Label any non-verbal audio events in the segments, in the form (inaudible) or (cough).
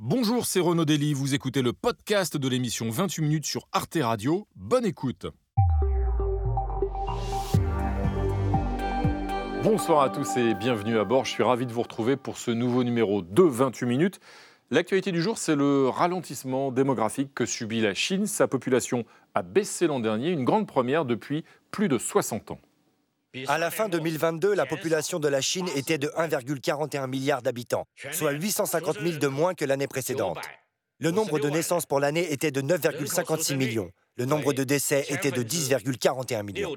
Bonjour, c'est Renaud Dely, vous écoutez le podcast de l'émission 28 minutes sur Arte Radio. Bonne écoute. Bonsoir à tous et bienvenue à bord. Je suis ravi de vous retrouver pour ce nouveau numéro de 28 minutes. L'actualité du jour, c'est le ralentissement démographique que subit la Chine. Sa population a baissé l'an dernier, une grande première depuis plus de 60 ans. À la fin 2022, la population de la Chine était de 1,41 milliard d'habitants, soit 850 000 de moins que l'année précédente. Le nombre de naissances pour l'année était de 9,56 millions. Le nombre de décès était de 10,41 millions.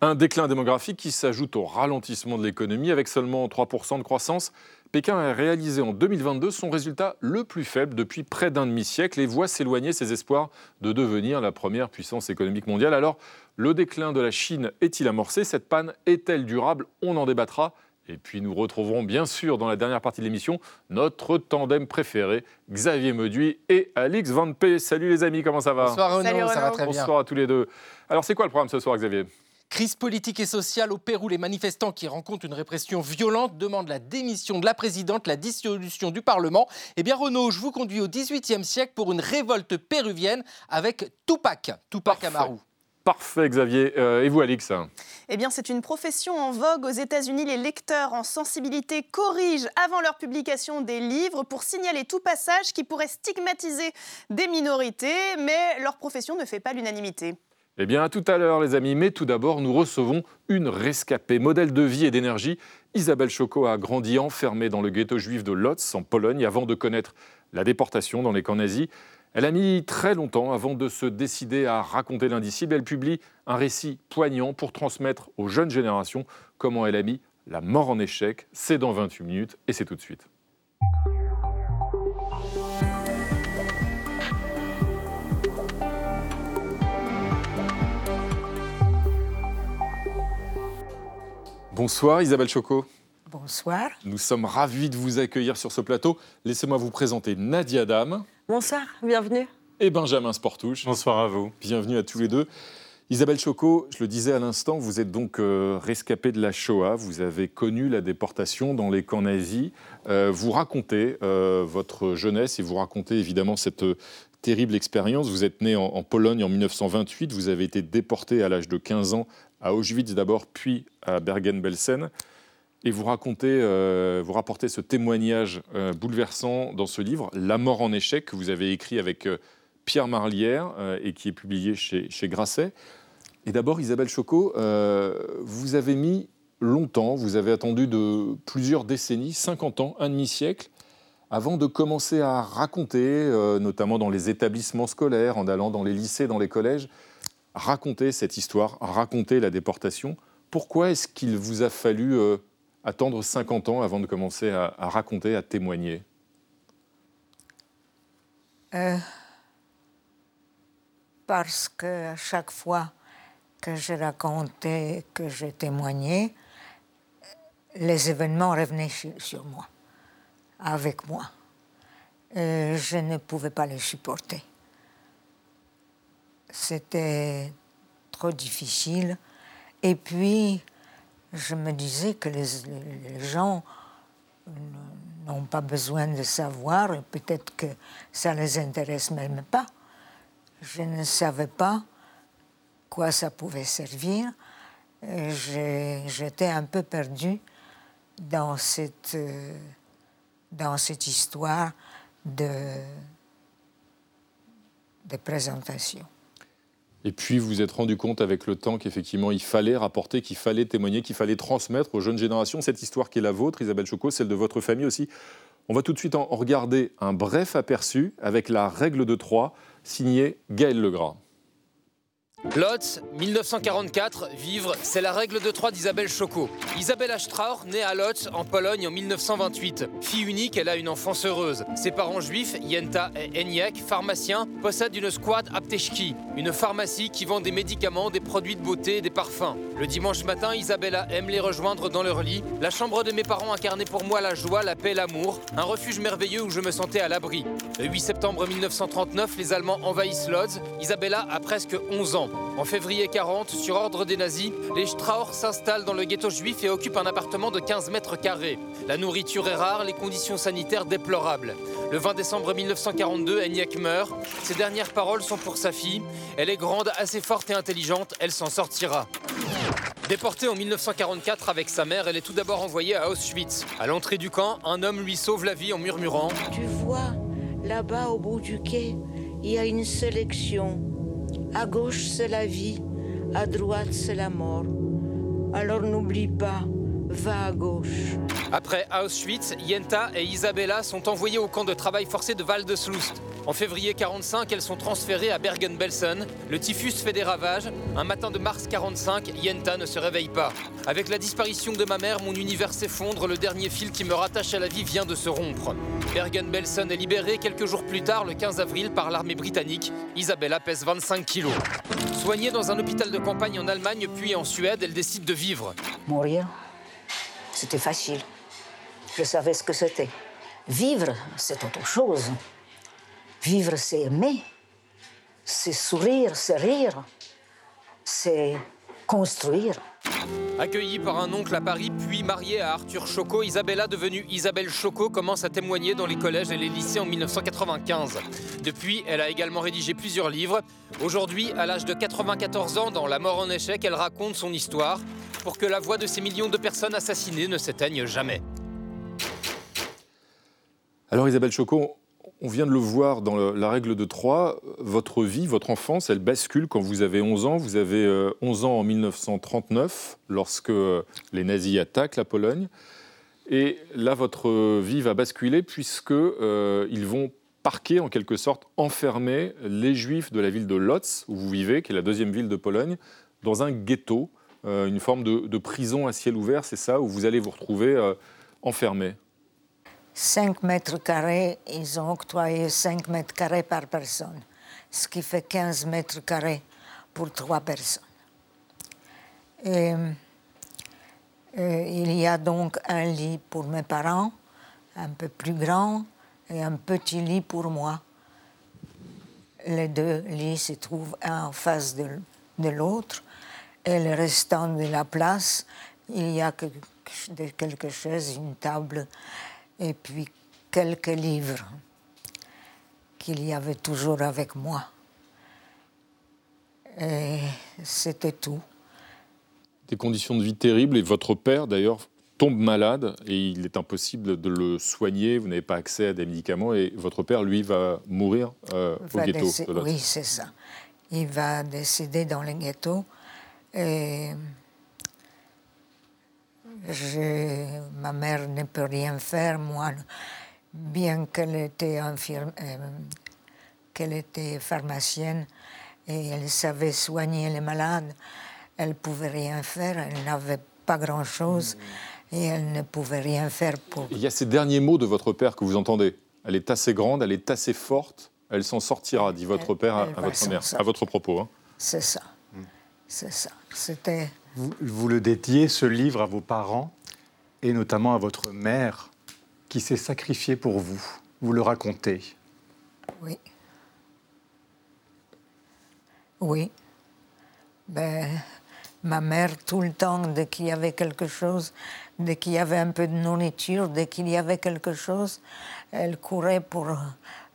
Un déclin démographique qui s'ajoute au ralentissement de l'économie avec seulement 3% de croissance. Pékin a réalisé en 2022 son résultat le plus faible depuis près d'un demi-siècle et voit s'éloigner ses espoirs de devenir la première puissance économique mondiale. Alors, le déclin de la Chine est-il amorcé? Cette panne est-elle durable? On en débattra. Et puis nous retrouverons bien sûr dans la dernière partie de l'émission notre tandem préféré, Xavier Meduy et Alix Van P. Salut les amis, comment ça va? Bonsoir Renaud, ça va très bien. Bonsoir à tous les deux. Alors c'est quoi le programme ce soir Xavier? Crise politique et sociale au Pérou, les manifestants qui rencontrent une répression violente demandent la démission de la présidente, la dissolution du Parlement. Eh bien Renaud, je vous conduis au XVIIIe siècle pour une révolte péruvienne avec Tupac, Tupac Amaru. Parfait, Xavier. Euh, et vous, Alix Eh bien, c'est une profession en vogue aux États-Unis. Les lecteurs en sensibilité corrigent avant leur publication des livres pour signaler tout passage qui pourrait stigmatiser des minorités, mais leur profession ne fait pas l'unanimité. Eh bien, tout à l'heure, les amis. Mais tout d'abord, nous recevons une rescapée, modèle de vie et d'énergie. Isabelle Choco a grandi enfermée dans le ghetto juif de Lotz, en Pologne, avant de connaître la déportation dans les camps nazis. Elle a mis très longtemps avant de se décider à raconter l'indicible. Elle publie un récit poignant pour transmettre aux jeunes générations comment elle a mis la mort en échec. C'est dans 28 minutes et c'est tout de suite. Bonsoir Isabelle Choco. Bonsoir. Nous sommes ravis de vous accueillir sur ce plateau. Laissez-moi vous présenter Nadia Dame. Bonsoir, bienvenue. Et Benjamin Sportouche. Bonsoir à vous. Bienvenue à tous les deux. Isabelle Choco, je le disais à l'instant, vous êtes donc euh, rescapée de la Shoah. Vous avez connu la déportation dans les camps nazis. Euh, vous racontez euh, votre jeunesse et vous racontez évidemment cette terrible expérience. Vous êtes né en, en, Pologne en 1928. Vous avez été déporté à l'âge de 15 ans à Auschwitz d'abord, puis à Bergen-Belsen. Et vous racontez, euh, vous rapportez ce témoignage euh, bouleversant dans ce livre, La mort en échec, que vous avez écrit avec euh, Pierre Marlière et qui est publié chez, Grasset. Et d'abord, Isabelle Choco, euh, vous avez mis longtemps, vous avez attendu de plusieurs décennies, 50 ans, un demi-siècle, avant de commencer à raconter, notamment dans les établissements scolaires, en allant dans les lycées, dans les collèges, raconter cette histoire, raconter la déportation. Pourquoi est-ce qu'il vous a fallu euh, attendre 50 ans avant de commencer à, raconter, à témoigner? Euh, Parce que à chaque fois que je racontais, que je témoignais, les événements revenaient sur moi, avec moi. Euh, je ne pouvais pas les supporter. C'était trop difficile. Et puis, je me disais que les, gens n'ont pas besoin de savoir, et peut-être que ça les intéresse même pas. Je ne savais pas quoi ça pouvait servir. J'étais un peu perdue dans cette, dans cette histoire de, de présentation. Et puis vous vous êtes rendu compte avec le temps qu'effectivement il fallait rapporter, qu'il fallait témoigner, qu'il fallait transmettre aux jeunes générations cette histoire qui est la vôtre, Isabelle Choco, celle de votre famille aussi. On va tout de suite en regarder un bref aperçu avec la règle de Troyes, signée Gaël Legras. Lotz, 1944, vivre, c'est la règle de trois d'Isabelle Choco. Isabelle Ashtrauer, née à Lotz, en Pologne, en 1928. Fille unique, elle a une enfance heureuse. Ses parents juifs, Yenta et Eniek, pharmaciens, possèdent une squad apteshki, une pharmacie qui vend des médicaments, des produits de beauté et des parfums. Le dimanche matin, Isabella aime les rejoindre dans leur lit. La chambre de mes parents incarnait pour moi la joie, la paix, l'amour, un refuge merveilleux où je me sentais à l'abri. Le 8 septembre 1939, les Allemands envahissent Lodz. Isabella a presque 11 ans. En février 40, sur ordre des nazis, les Strauch s'installent dans le ghetto juif et occupent un appartement de 15 mètres carrés. La nourriture est rare, les conditions sanitaires déplorables. Le 20 décembre 1942, Eniek meurt. Ses dernières paroles sont pour sa fille. Elle est grande, assez forte et intelligente, elle s'en sortira. Déportée en 1944 avec sa mère, elle est tout d'abord envoyée à Auschwitz. À l'entrée du camp, un homme lui sauve la vie en murmurant Tu vois, là-bas au bout du quai, il y a une sélection. À gauche, c'est la vie, à droite, c'est la mort. Alors n'oublie pas, va à gauche. Après Auschwitz, Yenta et Isabella sont envoyées au camp de travail forcé de Val de Sloust. En février 45, elles sont transférées à Bergen-Belsen. Le typhus fait des ravages. Un matin de mars 45, Yenta ne se réveille pas. Avec la disparition de ma mère, mon univers s'effondre. Le dernier fil qui me rattache à la vie vient de se rompre. Bergen-Belsen est libérée quelques jours plus tard, le 15 avril, par l'armée britannique. Isabella pèse 25 kilos. Soignée dans un hôpital de campagne en Allemagne puis en Suède, elle décide de vivre. Mourir, c'était facile. Je savais ce que c'était. Vivre, c'est autre chose. Vivre, c'est aimer, c'est sourire, c'est rire, c'est construire. Accueillie par un oncle à Paris, puis mariée à Arthur Choco, Isabella, devenue Isabelle Choco, commence à témoigner dans les collèges et les lycées en 1995. Depuis, elle a également rédigé plusieurs livres. Aujourd'hui, à l'âge de 94 ans, dans La mort en échec, elle raconte son histoire pour que la voix de ces millions de personnes assassinées ne s'éteigne jamais. Alors Isabelle Choco, on vient de le voir dans la règle de 3, votre vie, votre enfance, elle bascule quand vous avez 11 ans. Vous avez 11 euh, ans en 1939, lorsque euh, les nazis attaquent la Pologne. Et là, votre vie va basculer puisqu'ils euh, vont parquer, en quelque sorte, enfermer les juifs de la ville de Lodz, où vous vivez, qui est la deuxième ville de Pologne, dans un ghetto, une forme de, prison à ciel ouvert, c'est ça, où vous allez vous retrouver enfermé. 5 mètres carrés, ils ont octroyé 5 mètres carrés par personne, ce qui fait 15 mètres carrés pour 3 personnes. Euh, il y a donc un lit pour mes parents, un peu plus grand, et un petit lit pour moi. Les deux lits se trouvent un en face de, de l'autre, et le restant de la place, il y a quelque chose, une table et puis quelques livres qu'il y avait toujours avec moi. Et c'était tout. Des conditions de vie terribles et votre père d'ailleurs tombe malade et il est impossible de le soigner, vous n'avez pas accès à des médicaments et votre père, lui, va mourir euh, au ghetto. oui, c'est ça. Il va décéder dans le ghetto. Et je, ma mère ne peut rien faire, moi, bien qu'elle était, infirme, euh, qu'elle était pharmacienne et elle savait soigner les malades, elle pouvait rien faire, elle n'avait pas grand-chose et elle ne pouvait rien faire pour... Il y a ces derniers mots de votre père que vous entendez. Elle est assez grande, elle est assez forte, elle s'en sortira, dit votre père à, votre mère, à votre propos. Hein. C'est ça, c'est ça. C'était vous, le dédiez, ce livre, à vos parents et notamment à votre mère qui s'est sacrifiée pour vous. Vous le racontez. Oui. Oui. Ben, ma mère, tout le temps, dès qu'il y avait quelque chose, dès qu'il y avait un peu de nourriture, dès qu'il y avait quelque chose, elle courait pour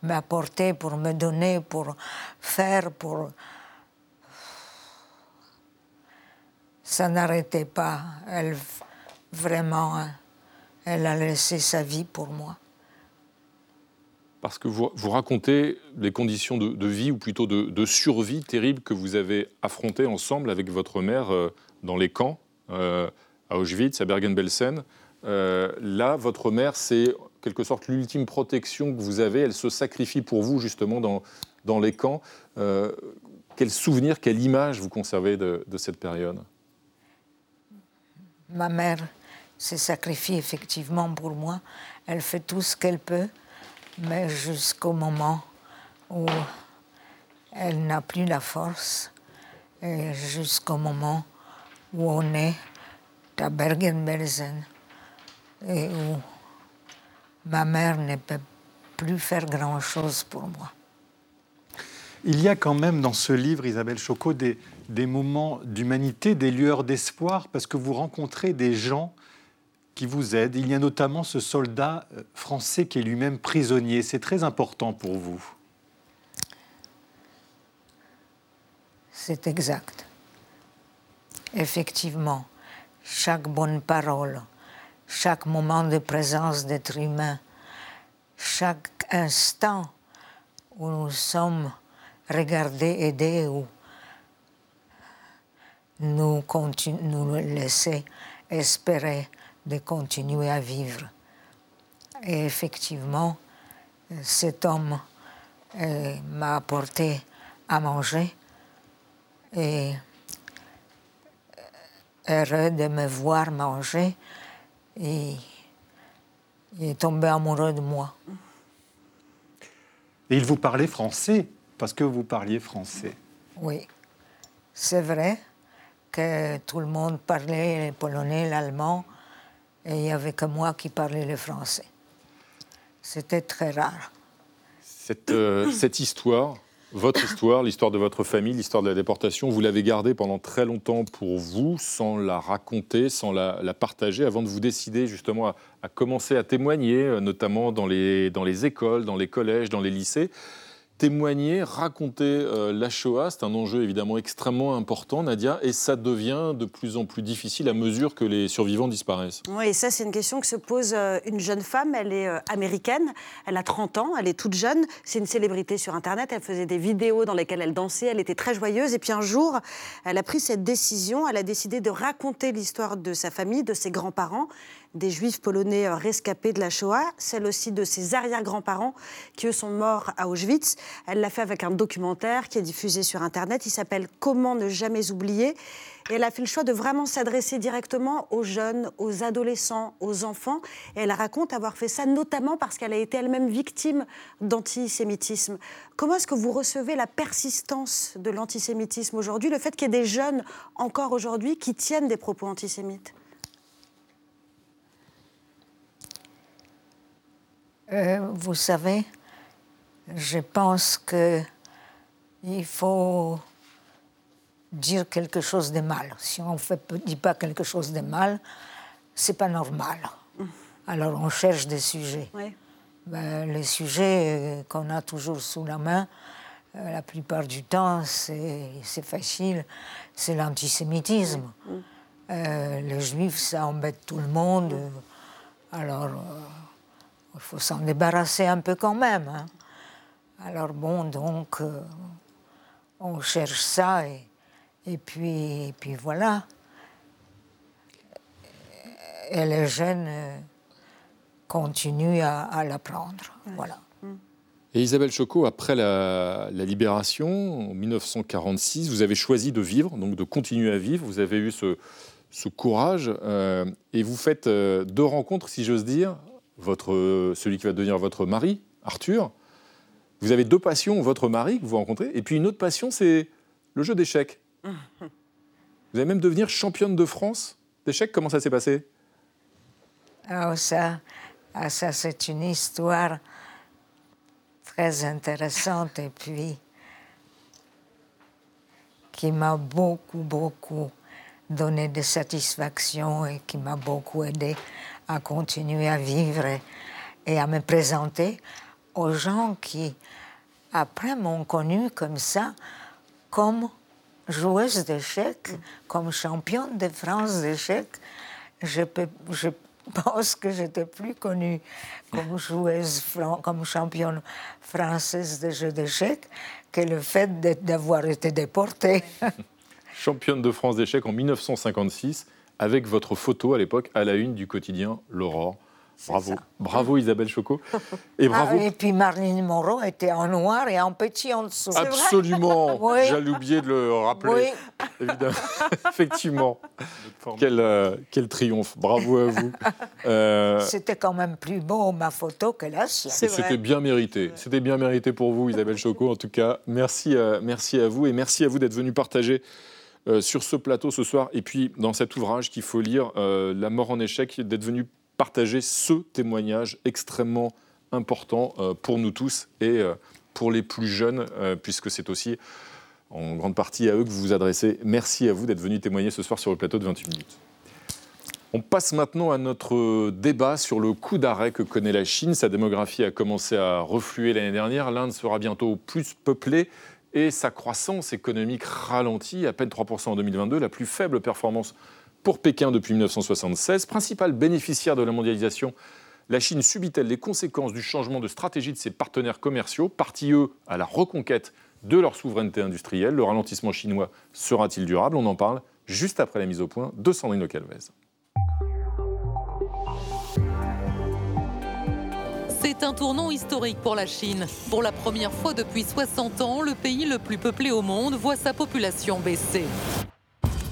m'apporter, pour me donner, pour faire, pour ça n'arrêtait pas. Elle, vraiment, elle a laissé sa vie pour moi. Parce que vous, vous racontez les conditions de, vie, ou plutôt de, survie terribles que vous avez affrontées ensemble avec votre mère euh, dans les camps, euh, à Auschwitz, à Bergen-Belsen. Euh, là, votre mère, c'est quelque sorte l'ultime protection que vous avez. Elle se sacrifie pour vous, justement, dans, dans les camps. quel souvenir, quelle image vous conservez de cette période? Ma mère s'est sacrifiée effectivement pour moi. Elle fait tout ce qu'elle peut, mais jusqu'au moment où elle n'a plus la force, et jusqu'au moment où on est à Bergen-Belsen et où ma mère ne peut plus faire grand-chose pour moi. Il y a quand même dans ce livre, Isabelle Choco, des, des moments d'humanité, des lueurs d'espoir, parce que vous rencontrez des gens qui vous aident. Il y a notamment ce soldat euh, français qui est lui-même prisonnier. C'est très important pour vous. C'est exact. Effectivement, chaque bonne parole, chaque moment de présence d'être humain, chaque instant où nous sommes regardés, aidés, où nous, nous laisser espérer de continuer à vivre. Et effectivement, cet homme euh, m'a apporté à manger et heureux de me voir manger et il est tombé amoureux de moi. Et il vous parlait français parce que vous parliez français. Oui, c'est vrai que tout le monde parlait le polonais, l'allemand, et il n'y avait que moi qui parlais le français. C'était très rare. Cette, euh, (coughs) cette histoire, votre histoire, l'histoire de votre famille, l'histoire de la déportation, vous l'avez gardée pendant très longtemps pour vous, sans la raconter, sans la, partager, avant de vous décider justement à, à, commencer à témoigner, euh, notamment dans les, dans les écoles, dans les collèges, dans les lycées témoigner, raconter euh, la Shoah. C'est un enjeu évidemment extrêmement important, Nadia, et ça devient de plus en plus difficile à mesure que les survivants disparaissent. Oui, et ça, c'est une question que se pose euh, une jeune femme. Elle est euh, américaine, elle a 30 ans, elle est toute jeune, c'est une célébrité sur Internet. Elle faisait des vidéos dans lesquelles elle dansait, elle était très joyeuse. Et puis un jour, elle a pris cette décision, elle a décidé de raconter l'histoire de sa famille, de ses grands-parents des juifs polonais euh, rescapés de la Shoah, celle aussi de ses arrière-grands-parents qui, eux, sont morts à Auschwitz. Elle l'a fait avec un documentaire qui est diffusé sur Internet. Il s'appelle Comment ne jamais oublier. Et elle a fait le choix de vraiment s'adresser directement aux jeunes, aux adolescents, aux enfants. Et elle raconte avoir fait ça notamment parce qu'elle a été elle-même victime d'antisémitisme. Comment est-ce que vous recevez la persistance de l'antisémitisme aujourd'hui, le fait qu'il y ait des jeunes encore aujourd'hui qui tiennent des propos antisémites? Euh, vous savez, je pense que il faut dire quelque chose de mal. Si on ne dit pas quelque chose de mal, c'est pas normal. Alors on cherche des sujets. Ben, les sujets euh, qu'on a toujours sous la main, euh, la plupart du temps, c'est facile, c'est l'antisémitisme. les juifs, ça embête tout le monde. Alors il faut s'en débarrasser un peu quand même. Hein. Alors bon, donc, euh, on cherche ça et, et, puis, puis voilà. Et les jeunes euh, continuent à, l'apprendre. Voilà. Et Isabelle Choco, après la, libération, en 1946, vous avez choisi de vivre, donc de continuer à vivre. Vous avez eu ce, ce courage euh, et vous faites deux rencontres, si j'ose dire, votre, celui qui va devenir votre mari, Arthur. Vous avez deux passions, votre mari que vous rencontrez, et puis une autre passion, c'est le jeu d'échecs. (laughs) Vous allez même devenir championne de France d'échecs. Comment ça s'est passé? Oh, ça, ah, ça c'est une histoire très intéressante et puis qui m'a beaucoup, beaucoup donné de satisfaction et qui m'a beaucoup aidé à continuer à vivre et à me présenter aux gens qui, après, m'ont connue comme ça, comme joueuse d'échecs, comme championne de France d'échecs. Je, pense que j'étais plus connue comme joueuse, comme championne française de jeux d'échecs que le fait d'avoir été déportée. (laughs) championne de France d'échecs en 1956 avec votre photo à l'époque à la une du quotidien L'Aurore. Bravo, bravo Isabelle Choco. (laughs) Et bravo. Ah, et puis Marlene Moreau était en noir et en petit en dessous. Absolument. (laughs) J'allais oublier de le rappeler. Oui. Évidemment. (laughs) Effectivement. Quel, euh, quel, triomphe. Bravo à vous. Euh, C'était quand même plus beau ma photo que la sienne. C'était bien mérité. C'était bien mérité pour vous, Isabelle Choco. En tout cas, merci, euh, merci à vous et merci à vous d'être venu partager euh, sur ce plateau ce soir, et puis dans cet ouvrage qu'il faut lire, euh, La mort en échec, d'être venu partager ce témoignage extrêmement important euh, pour nous tous et pour les plus jeunes, puisque c'est aussi en grande partie à eux que vous vous adressez. Merci à vous d'être venu témoigner ce soir sur le plateau de 28 minutes. On passe maintenant à notre débat sur le coup d'arrêt que connaît la Chine. Sa démographie a commencé à refluer l'année dernière. L'Inde sera bientôt plus peuplée et sa croissance économique ralentit, à peine 3% en 2022, la plus faible performance pour Pékin depuis 1976. Principal bénéficiaire de la mondialisation, la Chine subit-elle les conséquences du changement de stratégie de ses partenaires commerciaux, partis eux à la reconquête de leur souveraineté industrielle? Le ralentissement chinois sera-t-il durable? On en parle juste après la mise au point de Sandrine Calvez. C'est un tournant historique pour la Chine. Pour la première fois depuis 60 ans, le pays le plus peuplé au monde voit sa population baisser.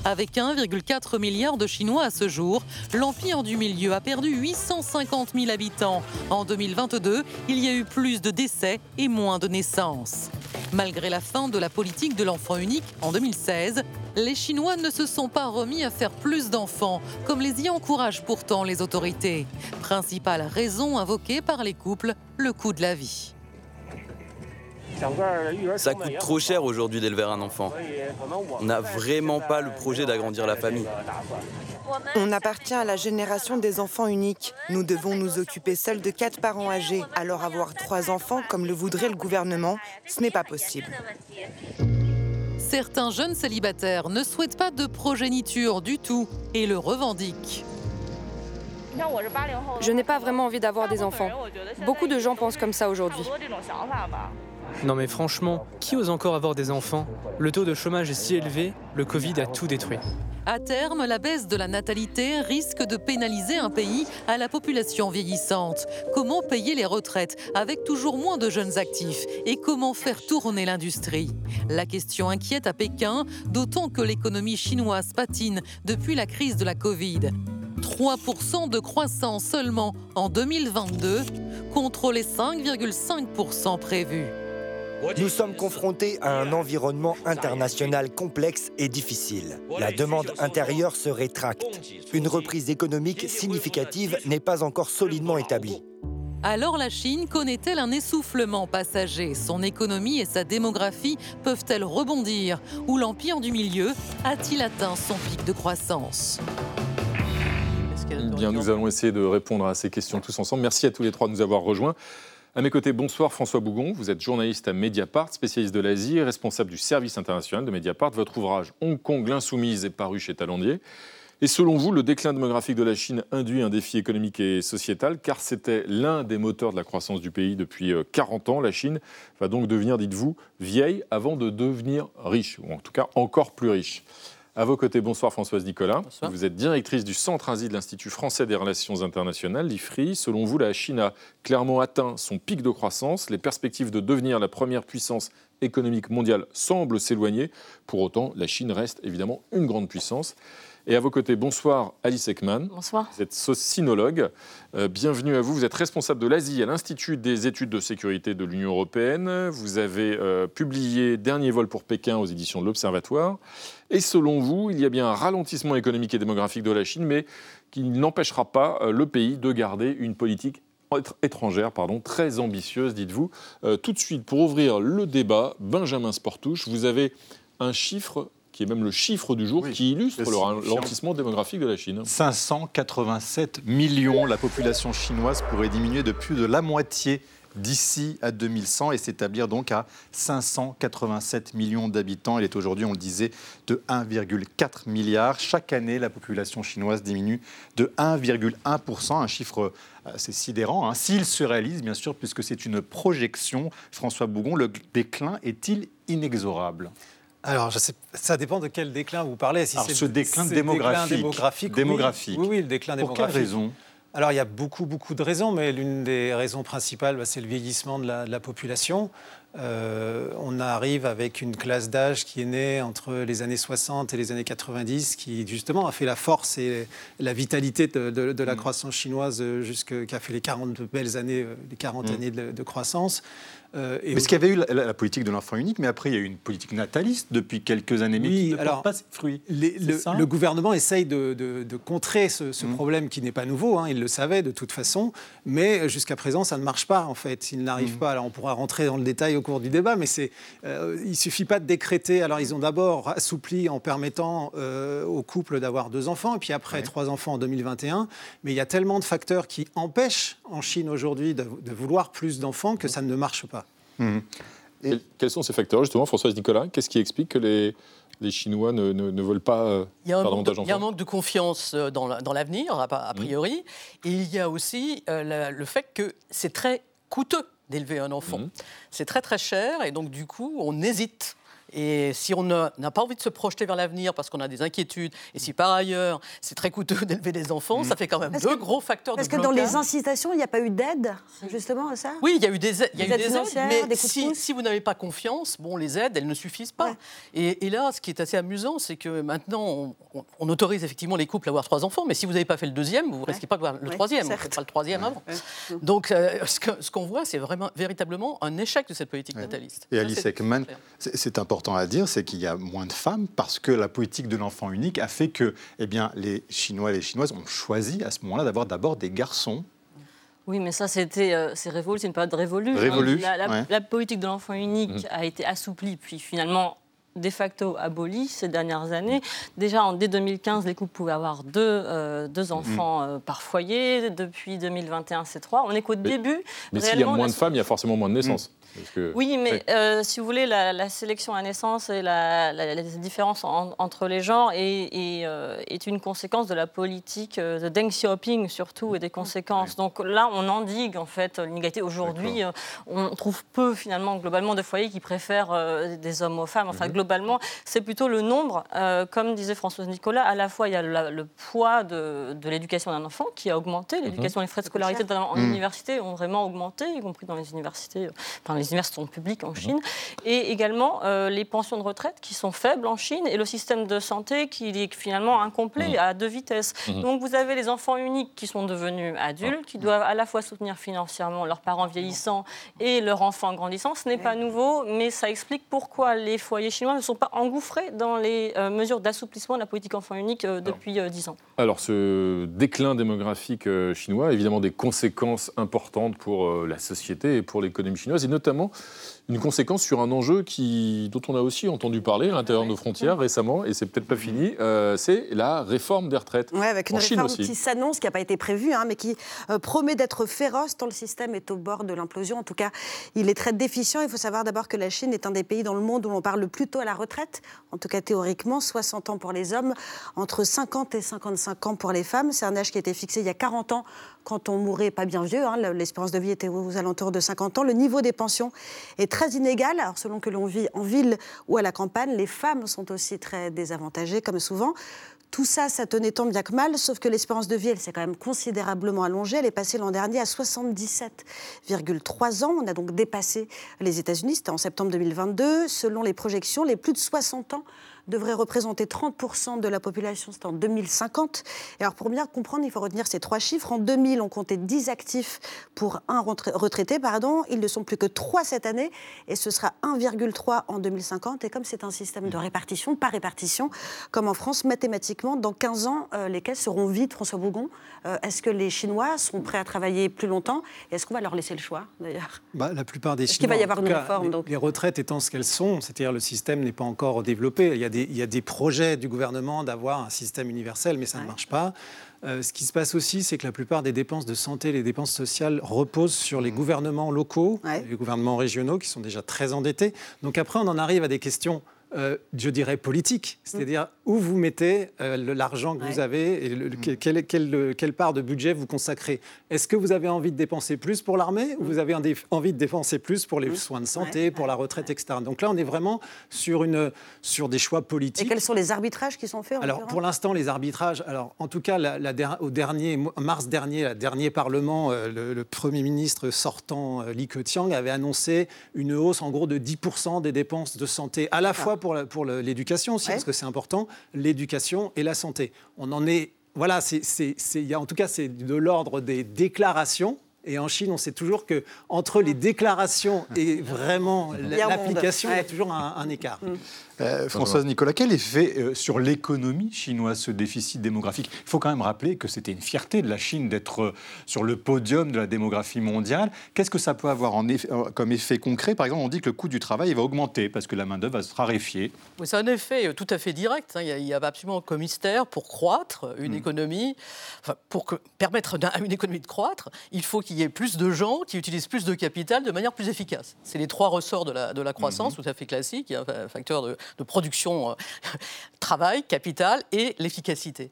Avec 1,4 milliard de Chinois à ce jour, l'Empire du Milieu a perdu 850 000 habitants. En 2022, il y a eu plus de décès et moins de naissances. Malgré la fin de la politique de l'enfant unique en 2016, les Chinois ne se sont pas remis à faire plus d'enfants, comme les y encouragent pourtant les autorités. Principale raison invoquée par les couples, le coût de la vie. Ça coûte trop cher aujourd'hui d'élever un enfant. On n'a vraiment pas le projet d'agrandir la famille. On appartient à la génération des enfants uniques. Nous devons nous occuper seuls de quatre parents âgés. Alors avoir trois enfants, comme le voudrait le gouvernement, ce n'est pas possible. Certains jeunes célibataires ne souhaitent pas de progéniture du tout et le revendiquent. Je n'ai pas vraiment envie d'avoir des enfants. Beaucoup de gens pensent comme ça aujourd'hui. Non mais franchement, qui ose encore avoir des enfants? Le taux de chômage est si élevé, le Covid a tout détruit. À terme, la baisse de la natalité risque de pénaliser un pays à la population vieillissante. Comment payer les retraites avec toujours moins de jeunes actifs? Et comment faire tourner l'industrie? La question inquiète à Pékin, d'autant que l'économie chinoise patine depuis la crise de la Covid. 3% de croissance seulement en 2022 contre les 5,5% prévus. Nous sommes confrontés à un environnement international complexe et difficile. La demande intérieure se rétracte. Une reprise économique significative n'est pas encore solidement établie. Alors la Chine connaît-elle un essoufflement passager? Son économie et sa démographie peuvent-elles rebondir? Ou l'empire du milieu a-t-il atteint son pic de croissance? Bien, nous allons essayer de répondre à ces questions tous ensemble. Merci à tous les trois de nous avoir rejoints. À mes côtés, bonsoir François Bougon. Vous êtes journaliste à Mediapart, spécialiste de l'Asie responsable du service international de Mediapart. Votre ouvrage Hong Kong, l'insoumise est paru chez Talandier. Et selon vous, le déclin démographique de la Chine induit un défi économique et sociétal, car c'était l'un des moteurs de la croissance du pays depuis 40 euh, ans. La Chine va donc devenir, dites-vous, vieille avant de devenir riche, ou en tout cas encore plus riche. À vos côtés, bonsoir Françoise Nicolas. Vous êtes directrice du Centre Asie de l'Institut français des relations internationales, l'IFRI. Selon vous, la Chine a clairement atteint son pic de croissance. Les perspectives de devenir la première puissance économique mondiale semblent s'éloigner. Pour autant, la Chine reste évidemment une grande puissance. Et à vos côtés, bonsoir Alice Ekman. Bonsoir. Vous êtes socinologue. Euh, bienvenue à vous. Vous êtes responsable de l'Asie à l'Institut des études de sécurité de l'Union européenne. Vous avez euh, publié Dernier vol pour Pékin aux éditions de l'Observatoire. Et selon vous, il y a bien un ralentissement économique et démographique de la Chine, mais qui n'empêchera pas euh, le pays de garder une politique étrangère pardon, très ambitieuse, dites-vous. tout de suite, pour ouvrir le débat, Benjamin Sportouche, vous avez un chiffre qui est même le chiffre du jour, qui illustre le ralentissement démographique de la Chine. 587 millions, la population chinoise pourrait diminuer de plus de la moitié d'ici à 2100 et s'établir donc à 587 millions d'habitants. Elle est aujourd'hui, on le disait, de 1,4 milliard. Chaque année, la population chinoise diminue de 1,1%, un chiffre assez sidérant. Hein. S'il se réalise, bien sûr, puisque c'est une projection, François Bougon, le déclin est-il inexorable? Alors, ça dépend de quel déclin vous parlez. Si Alors, ce déclin démographique, démographique, Oui, oui, le déclin démographique. Pour quelle raison? Alors il y a beaucoup, beaucoup de raisons, mais l'une des raisons principales, bah, c'est le vieillissement de la, population. Euh, on arrive avec une classe d'âge qui est née entre les années 60 et les années 90, qui justement a fait la force et la vitalité de, la mm. croissance chinoise, qui a fait les 40 belles années, euh, les 40 mm. années de, croissance. Euh, mais ce qu'il y avait eu la, politique de l'enfant unique, mais après il y a eu une politique nataliste depuis quelques années, mais qui ne alors, pas ses fruits. le, gouvernement essaye de, contrer ce, mmh. problème qui n'est pas nouveau, hein, il le savait de toute façon, mais jusqu'à présent ça ne marche pas en fait. Il n'arrive mmh. pas, alors on pourra rentrer dans le détail cours du débat, mais c'est, euh, il suffit pas de décréter. Alors, ils ont d'abord assoupli en permettant euh, aux couples d'avoir deux enfants, et puis après trois enfants en 2021. Mais il y a tellement de facteurs qui empêchent en Chine aujourd'hui de, de vouloir plus d'enfants que ça ne marche pas. Mmh. Et... Quels sont ces facteurs, justement, Françoise Nicolas? Qu'est-ce qui explique que les, les Chinois ne, ne, ne veulent pas euh, il y, a un faire manque de, davantage il y a un manque de confiance euh, dans la- dans l'avenir, a, a priori. Et il y a aussi euh, la- le fait que c'est très coûteux d'élever un enfant. C'est très très cher et donc du coup on hésite. Et si on n'a pas envie de se projeter vers l'avenir parce qu'on a des inquiétudes, et si par ailleurs c'est très coûteux (laughs) d'élever des enfants, ça fait quand même Parce deux que- gros facteurs Parce de que dans les incitations, il n'y a pas eu d'aide, justement, à ça? Oui, il y a eu des aides, il y a Des eu aides des aides, financières, mais des si, vous n'avez pas confiance, bon, les aides, elles ne suffisent pas. Et, et là, ce qui est assez amusant, c'est que maintenant, on, on- on autorise effectivement les couples à avoir trois enfants, mais si vous n'avez pas fait le deuxième, vous ne risquez pas de voir le Ouais, troisième, vous pas le troisième avant. Donc, euh, ce qu'on voit, c'est vraiment véritablement un échec de cette politique nataliste. Et Alice c'est- Ekman, c'est c'est important à dire, c'est qu'il y a moins de femmes parce que la politique de l'enfant unique a fait que eh bien, les Chinois et les Chinoises ont choisi à ce moment-là d'avoir d'abord des garçons. Oui, mais ça, c'était, euh, c'est révolu, c'est une période révolue. Révolue, La, la- ouais. la politique de l'enfant unique Mhm. a été assouplie, puis finalement de facto abolie ces dernières années. Déjà, en, dès 2015, les couples pouvaient avoir deux, euh, deux enfants euh, par foyer. Depuis 2021, c'est trois. On est qu'au début. Mais s'il y a moins de femmes, il y a forcément moins de naissances. Parce que- oui, mais euh, si vous voulez, la, la sélection à naissance et la, la- la différence en- entre les genres est, est, euh, est une conséquence de la politique euh, de Deng Xiaoping surtout et des conséquences. Donc là, on endigue en fait l'inégalité. Aujourd'hui, on trouve peu finalement globalement de foyers qui préfèrent euh, des hommes aux femmes. Enfin, globalement, c'est plutôt le nombre. Euh, comme disait Françoise Nicolas, à la fois il y a la- le poids de, de l'éducation d'un enfant qui a augmenté. L'éducation et les frais de scolarité en Mhm. université ont vraiment augmenté, y compris dans les universités. Enfin, les universités sont publiques en Chine. Et également euh, les pensions de retraite qui sont faibles en Chine et le système de santé qui est finalement incomplet à deux vitesses. Mhm. Donc vous avez les enfants uniques qui sont devenus adultes, qui doivent à la fois soutenir financièrement leurs parents vieillissants et leurs enfants grandissants. Ce n'est pas nouveau, mais ça explique pourquoi les foyers chinois ne sont pas engouffrés dans les euh, mesures d'assouplissement de la politique enfant unique euh, depuis euh, dix ans. Alors, ce déclin démographique euh, chinois a évidemment des conséquences importantes pour euh, la société et pour l'économie chinoise, et notamment notamment une conséquence sur un enjeu qui, dont on a aussi entendu parler à l'intérieur de nos frontières récemment, et c'est peut-être pas fini, euh, c'est la réforme des retraites. Ouais, avec une en Chine réforme aussi. qui s'annonce, qui n'a pas été prévue, hein, mais qui euh, promet d'être féroce tant le système est au bord de l'implosion. En tout cas, il est très déficient. Il faut savoir d'abord que la Chine est un des pays dans le monde où l'on parle le plus tôt à la retraite, en tout cas théoriquement, 60 ans pour les hommes, entre 50 et 55 ans pour les femmes. C'est un âge qui a été fixé il y a 40 ans quand on mourait pas bien vieux. hein. L'espérance de vie était aux alentours de 50 ans. Le niveau des pensions est très inégal. Alors, selon que l'on vit en ville ou à la campagne, les femmes sont aussi très désavantagées, comme souvent. Tout ça, ça tenait tant bien que mal, sauf que l'espérance de vie, elle s'est quand même considérablement allongée. Elle est passée l'an dernier à 77,3 ans. On a donc dépassé les États-Unis, c'était en septembre 2022. Selon les projections, les plus de 60 ans devraient représenter 30% de la population, c'est en 2050. Et alors pour bien comprendre, il faut retenir ces trois chiffres. En 2000, on comptait 10 actifs pour un retraité, pardon. Ils ne sont plus que 3 cette année, et ce sera 1,3 en 2050. Et comme c'est un système de répartition, par répartition, comme en France, mathématiquement, dans 15 ans, euh, les caisses seront vides, François Bougon? Euh, Est-ce que les Chinois sont prêts à travailler plus longtemps? Est-ce qu'on va leur laisser le choix, d'ailleurs? Bah, la plupart des Est-ce qu'il va y Chinois, avoir une réforme, donc les retraites étant ce qu'elles sont, c'est-à-dire le système n'est pas encore développé. Il y a des, il y a des projets du gouvernement d'avoir un système universel, mais ça ne marche pas. Euh, ce qui se passe aussi, c'est que la plupart des dépenses de santé, les dépenses sociales reposent sur les gouvernements locaux, les gouvernements régionaux qui sont déjà très endettés. Donc après, on en arrive à des questions. Euh, je dirais politiques, c'est-à-dire où vous mettez euh, le- l'argent que vous avez et le- le- quelle, quelle- quelle part de budget vous consacrez? Est-ce que vous avez envie de dépenser plus pour l'armée ou vous avez envie de dépenser plus pour les soins de santé, pour la retraite, etc. Donc là, on est vraiment sur, une, sur des choix politiques. Et quels sont les arbitrages qui sont faits en Alors, pour l'instant, les arbitrages. Alors, en tout cas, la- la der- au dernier mars dernier, le dernier Parlement, euh, le, le Premier ministre sortant, euh, Li Keqiang, avait annoncé une hausse, en gros, de 10% des dépenses de santé, à la fois pour, la- pour l'éducation aussi, parce que c'est important, l'éducation et la santé. On en est. Voilà, c'est, c'est- c'est- il y a, en tout cas, c'est de l'ordre des déclarations. Et en Chine, on sait toujours que entre les déclarations et vraiment (laughs) l'application, il y a toujours un, un écart. Euh, Françoise Nicolas, quel effet euh, sur l'économie chinoise ce déficit démographique? Il faut quand même rappeler que c'était une fierté de la Chine d'être euh, sur le podium de la démographie mondiale. Qu'est-ce que ça peut avoir en effet, comme effet concret? Par exemple, on dit que le coût du travail va augmenter parce que la main-d'œuvre va se raréfier. Oui, c'est un effet tout à fait direct. Hein. Il n'y a, absolument aucun mystère. Pour croître une hmm. économie, enfin, pour que, permettre à une économie de croître, il faut qu'il y ait plus de gens qui utilisent plus de capital de manière plus efficace. C'est les trois ressorts de la, de la croissance, hmm. tout à fait classique. Il y a un facteur de, de production, euh, (laughs) travail, capital et l'efficacité.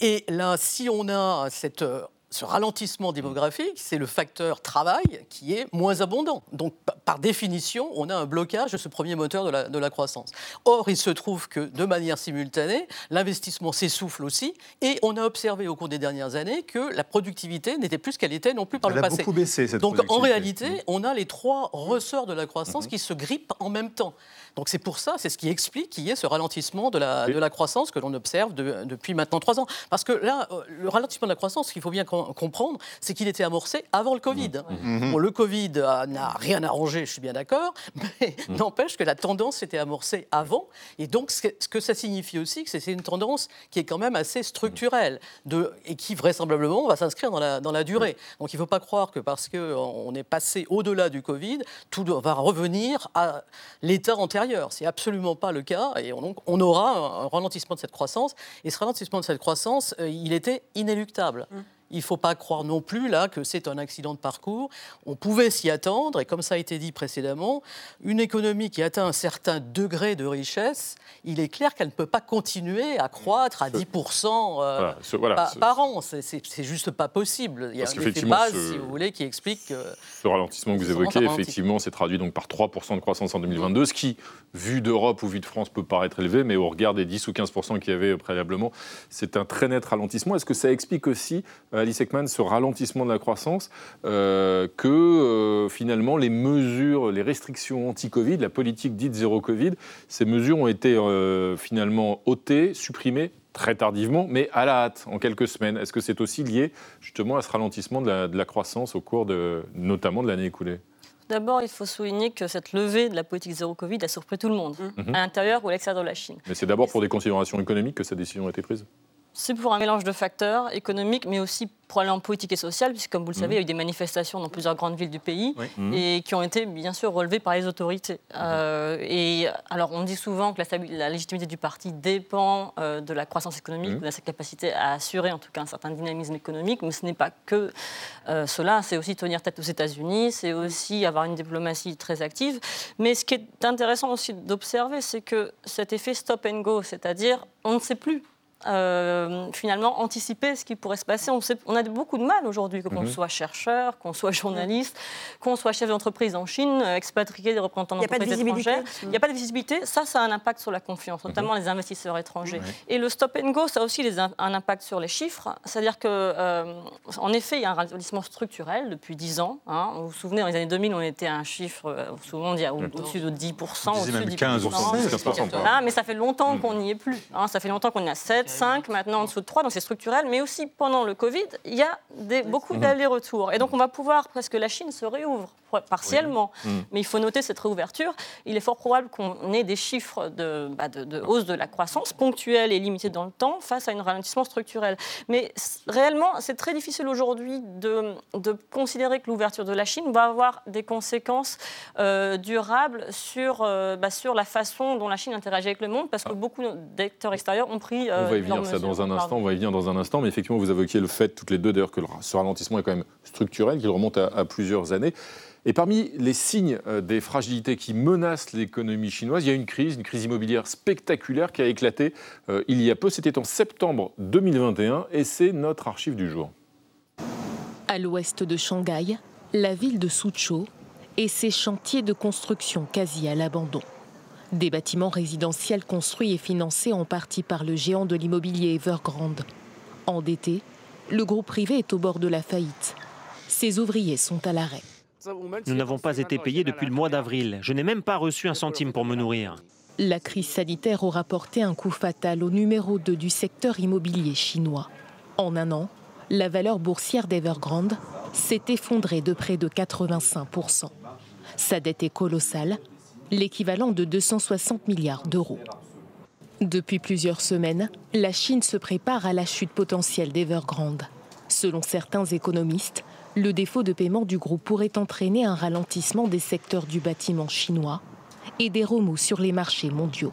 Et là, si on a cette euh, ce ralentissement démographique, c'est le facteur travail qui est moins abondant. Donc, par définition, on a un blocage de ce premier moteur de la, de la croissance. Or, il se trouve que, de manière simultanée, l'investissement s'essouffle aussi, et on a observé au cours des dernières années que la productivité n'était plus ce qu'elle était non plus par Elle le a passé. beaucoup baissé, cette Donc, en réalité, mmh. on a les trois ressorts de la croissance Mmh. qui se grippent en même temps. Donc, c'est pour ça, c'est ce qui explique qu'il y ait ce ralentissement de la, de la croissance que l'on observe de- depuis maintenant trois ans. Parce que là, euh, le ralentissement de la croissance, ce qu'il faut bien com- comprendre, c'est qu'il était amorcé avant le Covid. Mhm. Bon, le Covid euh, n'a rien arrangé, je suis bien d'accord, (laughs) mais n'empêche que la tendance s'était amorcée avant. Et donc, ce que, ce que ça signifie aussi, que c'est c'est une tendance qui est quand même assez structurelle de, et qui vraisemblablement va s'inscrire dans la, dans la durée. Donc, il ne faut pas croire que parce qu'on est passé au-delà du Covid, tout va revenir à l'état antérieur. C'est absolument pas le cas. Et on, donc, on aura un, ralentissement de cette croissance. Et ce ralentissement de cette croissance, euh, il était inéluctable. Il ne faut pas croire non plus là que c'est un accident de parcours. On pouvait s'y attendre, et comme ça a été dit précédemment, une économie qui atteint un certain degré de richesse, il est clair qu'elle ne peut pas continuer à croître à 10% euh, Voilà, ce- voilà, par, ce- par an. C'est- juste pas possible. Il y a un effet base, ce- si vous voulez, qui explique que Ce ralentissement que vous évoquez, effectivement, s'est traduit donc par 3% de croissance en 2022, ce qui, vu d'Europe ou vu de France, peut paraître élevé, mais au regard des 10 ou 15% qu'il y avait préalablement, c'est un très net ralentissement. Est-ce que ça explique aussi, euh, Alice Ekman, ce ralentissement de la croissance, euh, que euh, finalement les mesures, les restrictions anti-Covid, la politique dite zéro Covid, ces mesures ont été euh, finalement ôtées, supprimées très tardivement, mais à la hâte, en quelques semaines. Est-ce que c'est aussi lié justement à ce ralentissement de la, de la croissance au cours de, notamment de l'année écoulée? D'abord, il faut souligner que cette levée de la politique zéro Covid a surpris tout le monde, Mhm. à l'intérieur ou à l'extérieur de la Chine. Mais c'est d'abord pour des considérations économiques que cette décision a été prise? C'est pour un mélange de facteurs économiques, mais aussi probablement politique et social, puisque comme vous le savez, il y a eu des manifestations dans plusieurs grandes villes du pays Oui. Mhm. et qui ont été bien sûr relevées par les autorités. Euh, et alors, on dit souvent que la, légitimité du parti dépend euh, de la croissance économique, ou de sa capacité à assurer en tout cas un certain dynamisme économique, mais ce n'est pas que euh, cela, c'est aussi tenir tête aux États-Unis, c'est aussi avoir une diplomatie très active. Mais ce qui est intéressant aussi d'observer, c'est que cet effet stop and go, c'est-à-dire on ne sait plus euh, finalement anticiper ce qui pourrait se passer. On, sait- on a beaucoup de mal aujourd'hui, que qu'on Mhm. soit chercheur, qu'on soit journaliste, qu'on soit chef d'entreprise en Chine, euh, expatrié des représentants d'entreprises étrangères. Il n'y a pas de visibilité. Ça, ça a un impact sur la confiance, notamment les investisseurs étrangers. Et le stop and go, ça a aussi les un, impact sur les chiffres. C'est-à-dire que, euh, en effet, il y a un ralentissement structurel depuis 10 ans. hein. Vous vous souvenez, dans les années 2000, on était à un chiffre, euh, souvent on dit, au- au-dessus de 10%. On disait au-dessus même de 15 ou 10%. 15%. Ah, mais ça fait longtemps qu'on n'y est plus. hein. ça fait longtemps qu'on est à 7, 5, maintenant en dessous de 3, donc c'est structurel. Mais aussi, pendant le Covid, il y a des, beaucoup d'allers-retours. Et donc, on va pouvoir, presque la Chine se réouvre partiellement. Oui. Mm. Mais il faut noter cette réouverture. Il est fort probable qu'on ait des chiffres de, bah, de- de hausse de la croissance ponctuelle et limitée dans le temps face à un ralentissement structurel. Mais réellement, c'est très difficile aujourd'hui de, de considérer que l'ouverture de la Chine va avoir des conséquences euh, durables sur, euh, bah, sur la façon dont la Chine interagit avec le monde, parce que beaucoup d'acteurs extérieurs ont pris. euh, On va y venir ça dans un instant, Pardon. on va y venir dans un instant, mais effectivement vous évoquiez le fait toutes les deux d'ailleurs que ce ralentissement est quand même structurel, qu'il remonte à, à plusieurs années. Et parmi les signes euh, des fragilités qui menacent l'économie chinoise, il y a une crise, une crise immobilière spectaculaire qui a éclaté euh, il y a peu, c'était en septembre 2021, et c'est notre archive du jour. À l'ouest de Shanghai, la ville de Suzhou et ses chantiers de construction quasi à l'abandon. Des bâtiments résidentiels construits et financés en partie par le géant de l'immobilier Evergrande. Endetté, le groupe privé est au bord de la faillite. Ses ouvriers sont à l'arrêt. Nous n'avons pas été payés depuis le mois d'avril. Je n'ai même pas reçu un centime pour me nourrir. La crise sanitaire aura porté un coup fatal au numéro 2 du secteur immobilier chinois. En un an, la valeur boursière d'Evergrande s'est effondrée de près de 85%. Sa dette est colossale. l'équivalent de 260 milliards d'euros. Depuis plusieurs semaines, la Chine se prépare à la chute potentielle d'Evergrande. Selon certains économistes, le défaut de paiement du groupe pourrait entraîner un ralentissement des secteurs du bâtiment chinois et des remous sur les marchés mondiaux.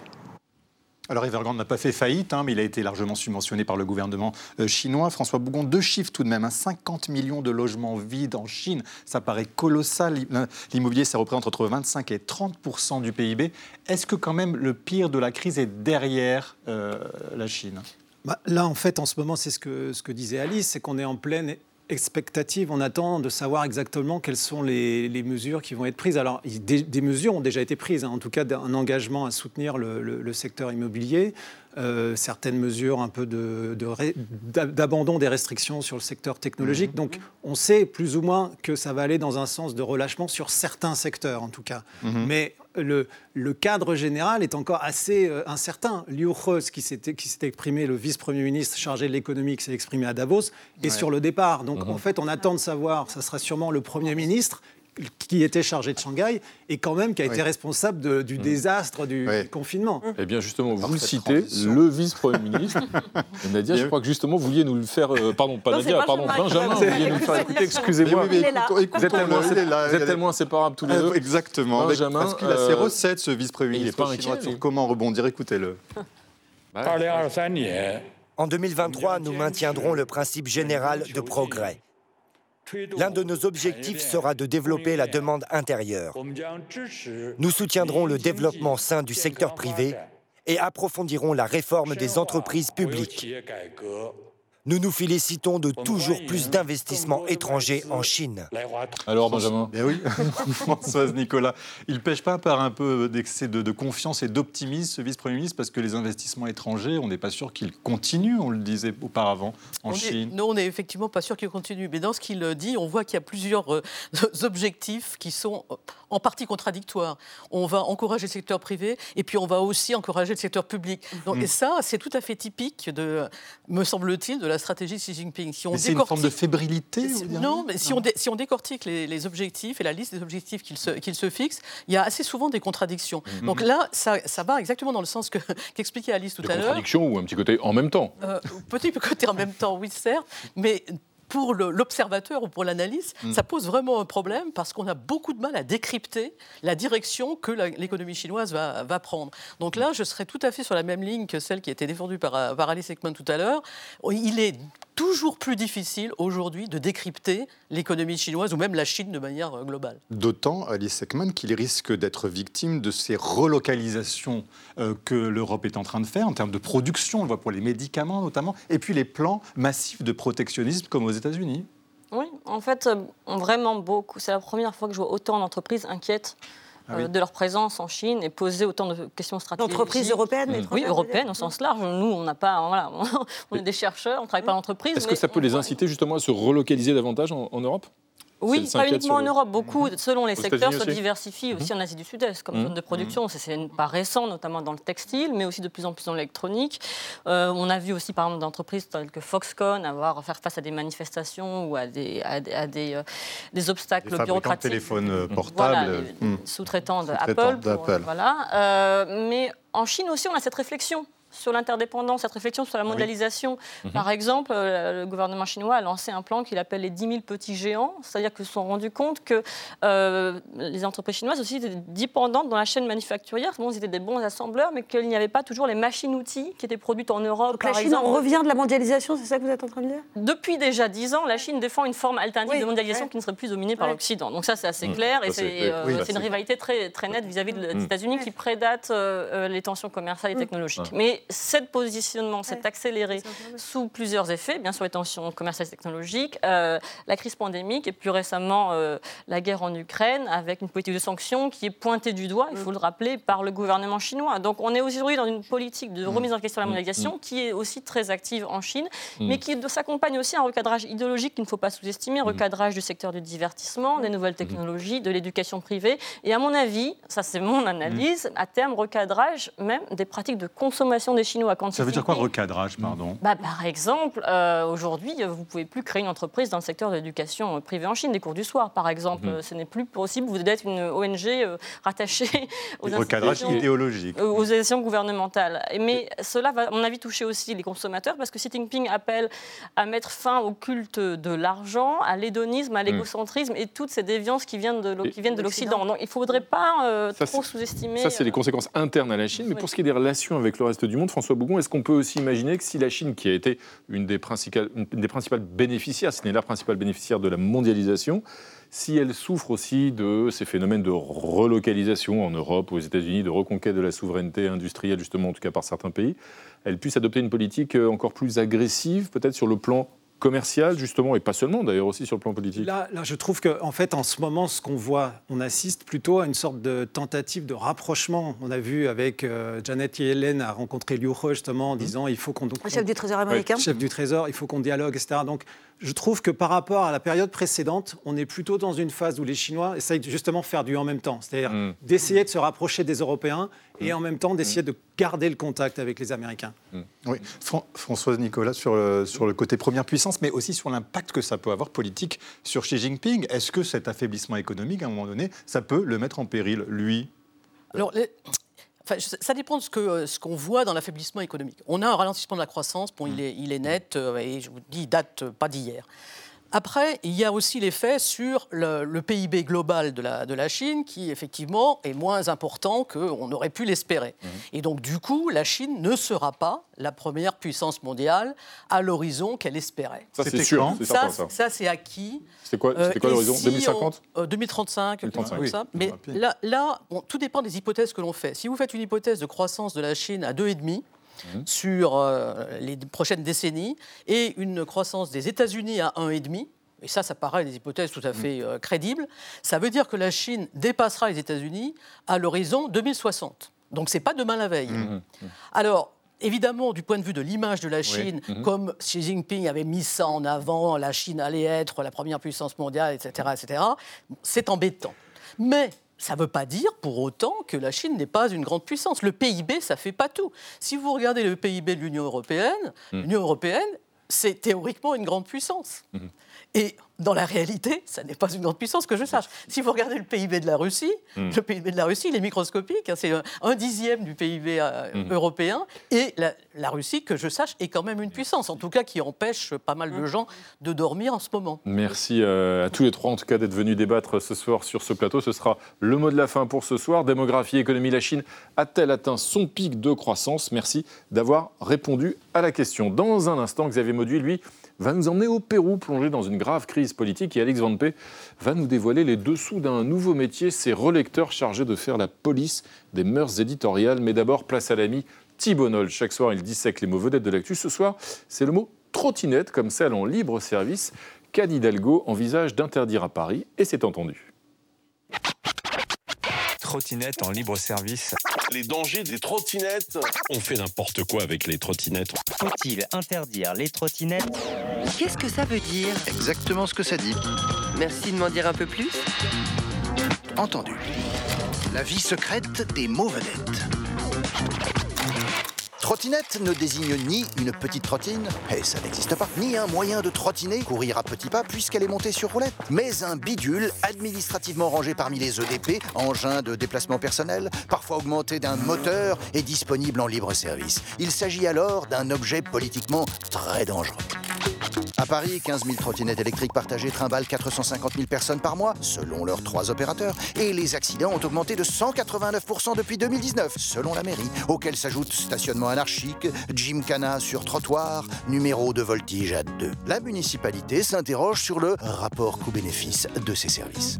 Alors Evergrande n'a pas fait faillite, hein, mais il a été largement subventionné par le gouvernement euh, chinois. François Bougon, deux chiffres tout de même, 50 hein, millions de logements vides en Chine, ça paraît colossal. L'immobilier, ça représente entre 25 et 30% du PIB. Est-ce que quand même le pire de la crise est derrière euh, la Chine? Bah, Là, en fait, en ce moment, c'est ce que, ce que disait Alice, c'est qu'on est en pleine expectative, on attend de savoir exactement quelles sont les, mesures qui vont être prises. Alors, des, mesures ont déjà été prises, hein. en tout cas un engagement à soutenir le secteur immobilier. Euh, certaines mesures un peu d'abandon de, des restrictions sur le secteur technologique. Mhm. Donc on sait plus ou moins que ça va aller dans un sens de relâchement sur certains secteurs en tout cas. Mhm. Mais le, le, cadre général est encore assez euh, incertain. Liu He, qui s'était exprimé, le vice-premier ministre chargé de l'économie, qui s'est exprimé à Davos, est sur le départ. Donc en fait, on attend de savoir, ça sera sûrement le Premier ministre qui était chargé de Shanghai et quand même qui a été responsable du mm. désastre du confinement. Eh bien justement, vous le citez, le vice-premier ministre. (laughs) Nadia, je crois que justement, vous vouliez nous le faire... Euh, pardon, pas Nadia, pardon, Benjamin, vous vouliez nous le faire écouter, excusez-moi. Vous êtes tellement, vous êtes tellement inséparables tous les deux. Exactement, Benjamin, parce qu'il a ses euh, recettes, ce vice-premier ministre chinois, sur comment rebondir. Écoutez-le. En 2023, nous maintiendrons le principe général de progrès. L'un de nos objectifs sera de développer la demande intérieure. Nous soutiendrons le développement sain du secteur privé et approfondirons la réforme des entreprises publiques. Nous nous félicitons de toujours plus d'investissements étrangers en Chine. Alors, Benjamin eh oui, (laughs) (laughs) Françoise Nicolas, il pêche pas par un peu d'excès de, confiance et d'optimisme, ce vice-premier ministre, parce que les investissements étrangers, on n'est pas sûr qu'ils continuent, on le disait auparavant, en Chine. non, on n'est effectivement pas sûr qu'ils continuent. Mais dans ce qu'il dit, on voit qu'il y a plusieurs euh, (laughs) objectifs qui sont euh, en partie contradictoires. On va encourager le secteur privé et puis on va aussi encourager le secteur public. Donc, mmh. Et ça, c'est tout à fait typique, de, me semble-t-il, de la stratégie de Xi Jinping. Si c'est une forme de fébrilité Non, mais si, On si on décortique les, objectifs et la liste des objectifs qu'il se, se, fixe, il y a assez souvent des contradictions. Mmh. Donc là, ça, ça, va exactement dans le sens (laughs) qu'expliquait Alice tout à l'heure. Contradictions ou un petit côté en même temps euh, Petit (laughs) côté en même temps, oui, certes, mais pour l'observateur ou pour l'analyse, mm. ça pose vraiment un problème parce qu'on a beaucoup de mal à décrypter la direction que l'économie chinoise va, va, prendre. Donc là, je serais tout à fait sur la même ligne que celle qui a été défendue par, par Alice Ekman tout à l'heure. Il est toujours plus difficile aujourd'hui de décrypter l'économie chinoise ou même la Chine de manière euh, globale. D'autant, Alice Ekman, qu'il risque d'être victime de ces relocalisations euh, que l'Europe est en train de faire en termes de production, on le voit pour les médicaments notamment, et puis les plans massifs de protectionnisme comme aux États-Unis. Oui, en fait, euh, vraiment beaucoup. C'est la première fois que je vois autant d'entreprises inquiètes ah euh, de leur présence en Chine et poser autant de questions stratégiques. D'entreprises européennes mmh. Oui, européennes au sens large. Nous, on n'a pas, voilà, (laughs) on est des chercheurs, on ne travaille pas en entreprise. Est-ce que ça peut les inciter justement à se relocaliser davantage en Europe? Oui, pas uniquement en Europe. Beaucoup, mhm. selon les secteurs, se diversifient aussi mhm. en Asie du Sud-Est comme mhm. zone de production. C'est pas récent, notamment dans le textile, mais aussi de plus en plus dans l'électronique. Euh, on a vu aussi, par exemple, d'entreprises telles que Foxconn avoir à faire face à des manifestations ou à des, à, des, euh, des, obstacles des bureaucratiques. Téléphones portables. Sous-traitants d'Apple. voilà. mais en Chine aussi, on a cette réflexion sur l'interdépendance, cette réflexion sur la mondialisation. Mhm. Par exemple, euh, le gouvernement chinois a lancé un plan qu'il appelle les 10 000 petits géants, c'est-à-dire qu'ils se sont rendus compte que euh, les entreprises chinoises aussi étaient dépendantes dans la chaîne manufacturière. Bon, ils étaient des bons assembleurs, mais qu'il n'y avait pas toujours les machines-outils qui étaient produites en Europe. Donc la Chine en revient de la mondialisation, c'est ça que vous êtes en train de dire? Depuis déjà 10 ans, la Chine défend une forme alternative de mondialisation qui ne serait plus dominée par l'Occident. Donc ça, c'est assez mmh. clair, et c'est euh, une rivalité très, très nette vis-à-vis des mmh. États-Unis qui prédate les tensions commerciales et mmh. technologiques. Mais cette positionnement s'est accéléré sous plusieurs effets, bien sûr les tensions commerciales et technologiques, euh, la crise pandémique et plus récemment euh, la guerre en Ukraine avec une politique de sanctions qui est pointée du doigt, il faut le rappeler, par le gouvernement chinois. Donc on est aujourd'hui dans une politique de remise en question de la mondialisation qui est aussi très active en Chine, mais qui s'accompagne aussi à un recadrage idéologique qu'il ne faut pas sous-estimer, recadrage du secteur du divertissement, des nouvelles technologies, de l'éducation privée, et à mon avis, ça c'est mon analyse, à terme recadrage même des pratiques de consommation consommation des Chinois. Quand Ça veut dire quoi recadrage, pardon bah, par exemple, euh, aujourd'hui, vous ne pouvez plus créer une entreprise dans le secteur de l'éducation euh, privée en Chine, des cours du soir, par exemple. Mhm. Euh, Ce n'est plus possible. Vous devez être une ONG euh, rattachée (laughs) aux Recadrage institutions- idéologique. aux élections gouvernementales. Et- Mais cela va, à mon avis, toucher aussi les consommateurs parce que Xi Jinping appelle à mettre fin au culte de l'argent, à l'hédonisme, à l'égocentrisme et toutes ces déviances qui viennent de, l'O- qui viennent de l'Occident. Donc il ne faudrait pas euh, Ça, trop sous-estimer. Ça, c'est les conséquences internes à la Chine. Mais Oui. pour ce qui est des relations avec le reste du monde, François Bougon, est-ce qu'on peut aussi imaginer que si la Chine, qui a été une des principales, une des principales bénéficiaires, si ce n'est la principale bénéficiaire de la mondialisation, si elle souffre aussi de ces phénomènes de relocalisation en Europe, aux États-Unis, de reconquête de la souveraineté industrielle, justement, en tout cas par certains pays, elle puisse adopter une politique encore plus agressive, peut-être sur le plan commercial, justement, et pas seulement, d'ailleurs, aussi sur le plan politique Là, là, je trouve qu'en en fait, en ce moment, ce qu'on voit, on assiste plutôt à une sorte de tentative de rapprochement. On a vu avec euh, Janet Yellen a rencontré Liu He justement en disant il faut qu'on Le chef du Trésor américain. chef du Trésor, il faut qu'on dialogue, etc. Donc, je trouve que par rapport à la période précédente, on est plutôt dans une phase où les Chinois essayent de justement faire du en même temps, c'est-à-dire Mm. d'essayer de se rapprocher des Européens et en même temps d'essayer de garder le contact avec les Américains. Oui, Fran- Françoise Nicolas, sur le, sur le côté première puissance, mais aussi sur l'impact que ça peut avoir politique sur Xi Jinping. Est-ce que cet affaiblissement économique, à un moment donné, ça peut le mettre en péril, lui? Alors, les- enfin, ça dépend de ce euh, ce qu'on voit dans l'affaiblissement économique. On a un ralentissement de la croissance, bon, il, est, il est net, euh, et je vous dis, il date euh, pas d'hier. Après, il y a aussi l'effet sur le, le PIB global de la, de la Chine, qui effectivement est moins important qu'on aurait pu l'espérer. Et donc, du coup, la Chine ne sera pas la première puissance mondiale à l'horizon qu'elle espérait. Ça, c'est sûr, c'est certain, ça. ça, c'est acquis. C'était quoi, Euh, c'était quoi et l'horizon? si 2050 on- euh, 2035, quelque chose 2035, comme oui. ça. Mais Rapide. là, là bon, tout dépend des hypothèses que l'on fait. Si vous faites une hypothèse de croissance de la Chine à 2,5 Mhm. sur euh, les prochaines décennies et une croissance des États-Unis à 1,5, et ça, ça paraît des hypothèses tout à fait euh, crédibles, ça veut dire que la Chine dépassera les États-Unis à l'horizon 2060. Donc, c'est pas demain la veille. Mhm. Alors, évidemment, du point de vue de l'image de la Chine, comme Xi Jinping avait mis ça en avant, la Chine allait être la première puissance mondiale, etc., etc., c'est embêtant. Mais ça ne veut pas dire pour autant que la Chine n'est pas une grande puissance. Le PIB, ça ne fait pas tout. Si vous regardez le PIB de l'Union européenne, Mhm. l'Union européenne, c'est théoriquement une grande puissance. Mhm. Et dans la réalité, ça n'est pas une grande puissance que je sache. Si vous regardez le PIB de la Russie, Mm. le PIB de la Russie, il est microscopique. hein, c'est un, un dixième du PIB euh, Mm. européen. Et la, la Russie, que je sache, est quand même une puissance, en tout cas qui empêche pas mal de gens de dormir en ce moment. Merci euh, à tous les trois, en tout cas, d'être venus débattre ce soir sur ce plateau. Ce sera le mot de la fin pour ce soir. Démographie, économie, la Chine a-t-elle atteint son pic de croissance? Merci d'avoir répondu à la question. Dans un instant, Xavier Mauduit, lui, va nous emmener au Pérou, plongé dans une grave crise politique. Et Alex Van Pé va nous dévoiler les dessous d'un nouveau métier, ces relecteurs chargés de faire la police des mœurs éditoriales. Mais d'abord, place à l'ami Thibault Noll. Chaque soir, il dissèque les mots vedettes de l'actu. Ce soir, c'est le mot trottinette, comme celle en libre service qu'Anne Hidalgo envisage d'interdire à Paris, et c'est entendu. Trottinette en libre service. Les dangers des trottinettes. On fait n'importe quoi avec les trottinettes. Faut-il interdire les trottinettes? Qu'est-ce que ça veut dire? Exactement ce que ça dit. Merci de m'en dire un peu plus. Entendu. La vie secrète des mots vedettes. Trottinette ne désigne ni une petite trottine, et ça n'existe pas, ni un moyen de trottiner, courir à petits pas puisqu'elle est montée sur roulette, mais un bidule administrativement rangé parmi les EDP, engins de déplacement personnel, parfois augmenté d'un moteur et disponible en libre service. Il s'agit alors d'un objet politiquement très dangereux. À Paris, 15 000 trottinettes électriques partagées trimballent 450 000 personnes par mois, selon leurs trois opérateurs, et les accidents ont augmenté de 189% depuis 2019, selon la mairie, auquel s'ajoutent stationnement anarchique, gymkhana sur trottoir, numéro de voltige à 2. La municipalité s'interroge sur le rapport coût-bénéfice de ces services.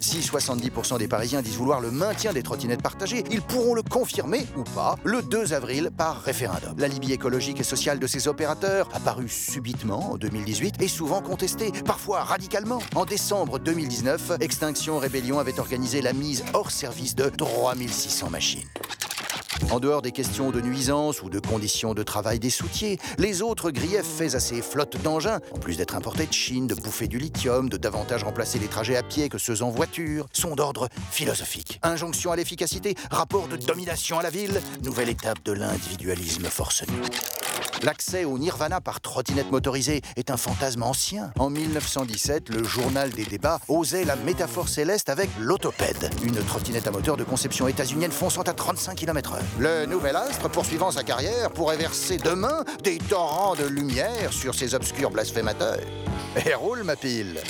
Si 70% des Parisiens disent vouloir le maintien des trottinettes partagées, ils pourront le confirmer ou pas le 2 avril par référendum. La Libye écologique et sociale de ces opérateurs, apparue subitement en 2018, est souvent contestée, parfois radicalement. En décembre 2019, Extinction Rébellion avait organisé la mise hors service de 3600 machines. En dehors des questions de nuisance ou de conditions de travail des soutiers, les autres griefs faits à ces flottes d'engins, en plus d'être importés de Chine, de bouffer du lithium, de davantage remplacer les trajets à pied que ceux en voiture, sont d'ordre philosophique. Injonction à l'efficacité, rapport de domination à la ville, nouvelle étape de l'individualisme forcené. L'accès au nirvana par trottinette motorisée est un fantasme ancien. En 1917, le journal des débats osait la métaphore céleste avec l'autopède, une trottinette à moteur de conception états-unienne fonçant à 35 km/h. Le nouvel astre, poursuivant sa carrière, pourrait verser demain des torrents de lumière sur ces obscurs blasphémateurs. Et roule ma pile